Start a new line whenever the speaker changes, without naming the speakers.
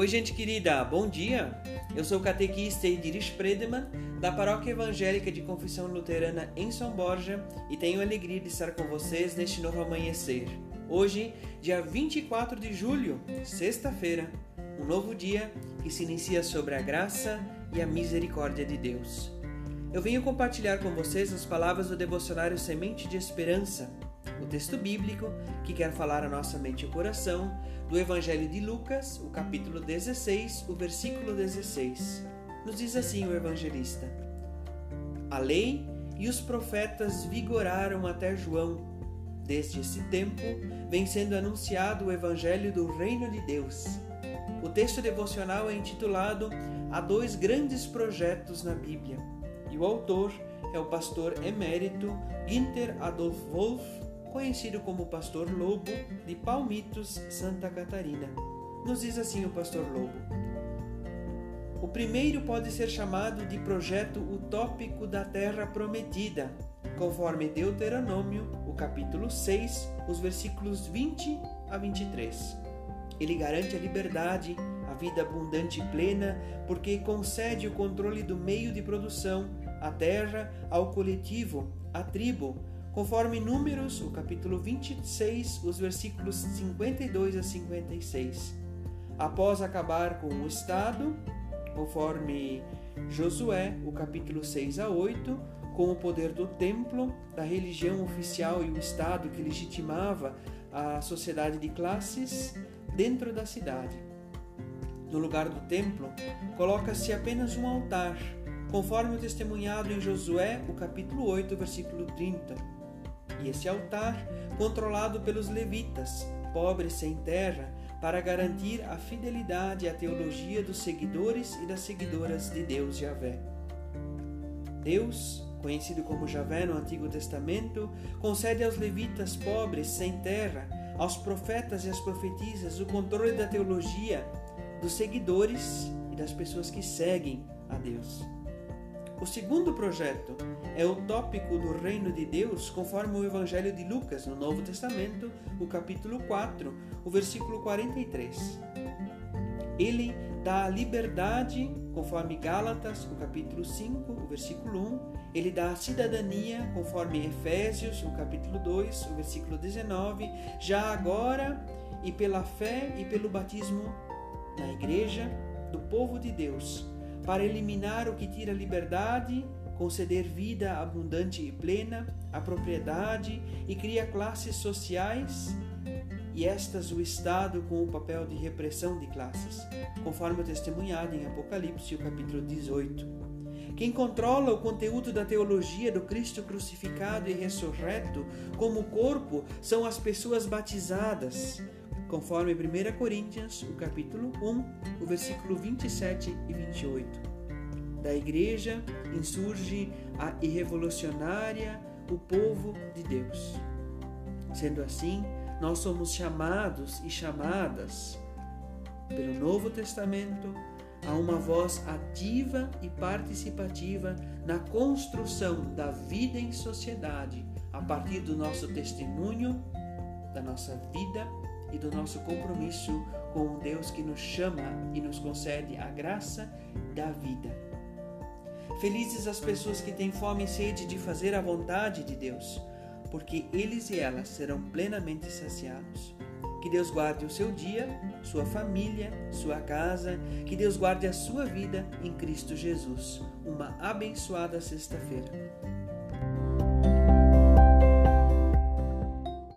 Oi, gente querida, bom dia! Eu sou o catequista Ediris Predeman, da Paróquia Evangélica de Confissão Luterana em São Borja, e tenho alegria de estar com vocês neste novo amanhecer. Hoje, dia 24 de julho, sexta-feira, um novo dia que se inicia sobre a graça e a misericórdia de Deus. Eu venho compartilhar com vocês as palavras do devocionário Semente de Esperança, texto bíblico que quer falar a nossa mente e coração do Evangelho de Lucas, o capítulo 16, o versículo 16. Nos diz assim o evangelista: A lei e os profetas vigoraram até João. Desde esse tempo vem sendo anunciado o evangelho do reino de Deus. O texto devocional é intitulado Há dois grandes projetos na Bíblia, e o autor é o pastor emérito Günther Adolf Wolff conhecido como Pastor Lobo de Palmitos, Santa Catarina. Nos diz assim o Pastor Lobo. O primeiro pode ser chamado de projeto utópico da Terra Prometida, conforme Deuteronômio, o capítulo 6, os versículos 20 a 23. Ele garante a liberdade, a vida abundante e plena, porque concede o controle do meio de produção, a terra, ao coletivo, à tribo, conforme Números, o capítulo 26, os versículos 52 a 56. Após acabar com o Estado, conforme Josué, o capítulo 6 a 8, com o poder do templo, da religião oficial e o Estado que legitimava a sociedade de classes dentro da cidade. No lugar do templo, coloca-se apenas um altar, conforme o testemunhado em Josué, o capítulo 8, versículo 30 e esse altar controlado pelos levitas, pobres sem terra, para garantir a fidelidade à teologia dos seguidores e das seguidoras de Deus Javé. Deus, conhecido como Javé no Antigo Testamento, concede aos levitas pobres sem terra, aos profetas e às profetisas o controle da teologia dos seguidores e das pessoas que seguem a Deus. O segundo projeto é o tópico do reino de Deus, conforme o Evangelho de Lucas, no Novo Testamento, o capítulo 4, o versículo 43. Ele dá a liberdade, conforme Gálatas, o capítulo 5, o versículo 1. Ele dá a cidadania, conforme Efésios, o capítulo 2, o versículo 19. Já agora, e pela fé e pelo batismo na igreja do povo de Deus para eliminar o que tira liberdade, conceder vida abundante e plena, a propriedade e cria classes sociais e estas o Estado com o papel de repressão de classes, conforme testemunhado em Apocalipse, o capítulo 18. Quem controla o conteúdo da teologia do Cristo crucificado e ressurreto como corpo são as pessoas batizadas, conforme 1 Coríntios, o capítulo 1, o versículo 27 e 28. Da igreja insurge a irrevolucionária, o povo de Deus. Sendo assim, nós somos chamados e chamadas pelo Novo Testamento a uma voz ativa e participativa na construção da vida em sociedade a partir do nosso testemunho, da nossa vida e do nosso compromisso com um Deus que nos chama e nos concede a graça da vida. Felizes as pessoas que têm fome e sede de fazer a vontade de Deus, porque eles e elas serão plenamente saciados. Que Deus guarde o seu dia, sua família, sua casa, que Deus guarde a sua vida em Cristo Jesus. Uma abençoada sexta-feira.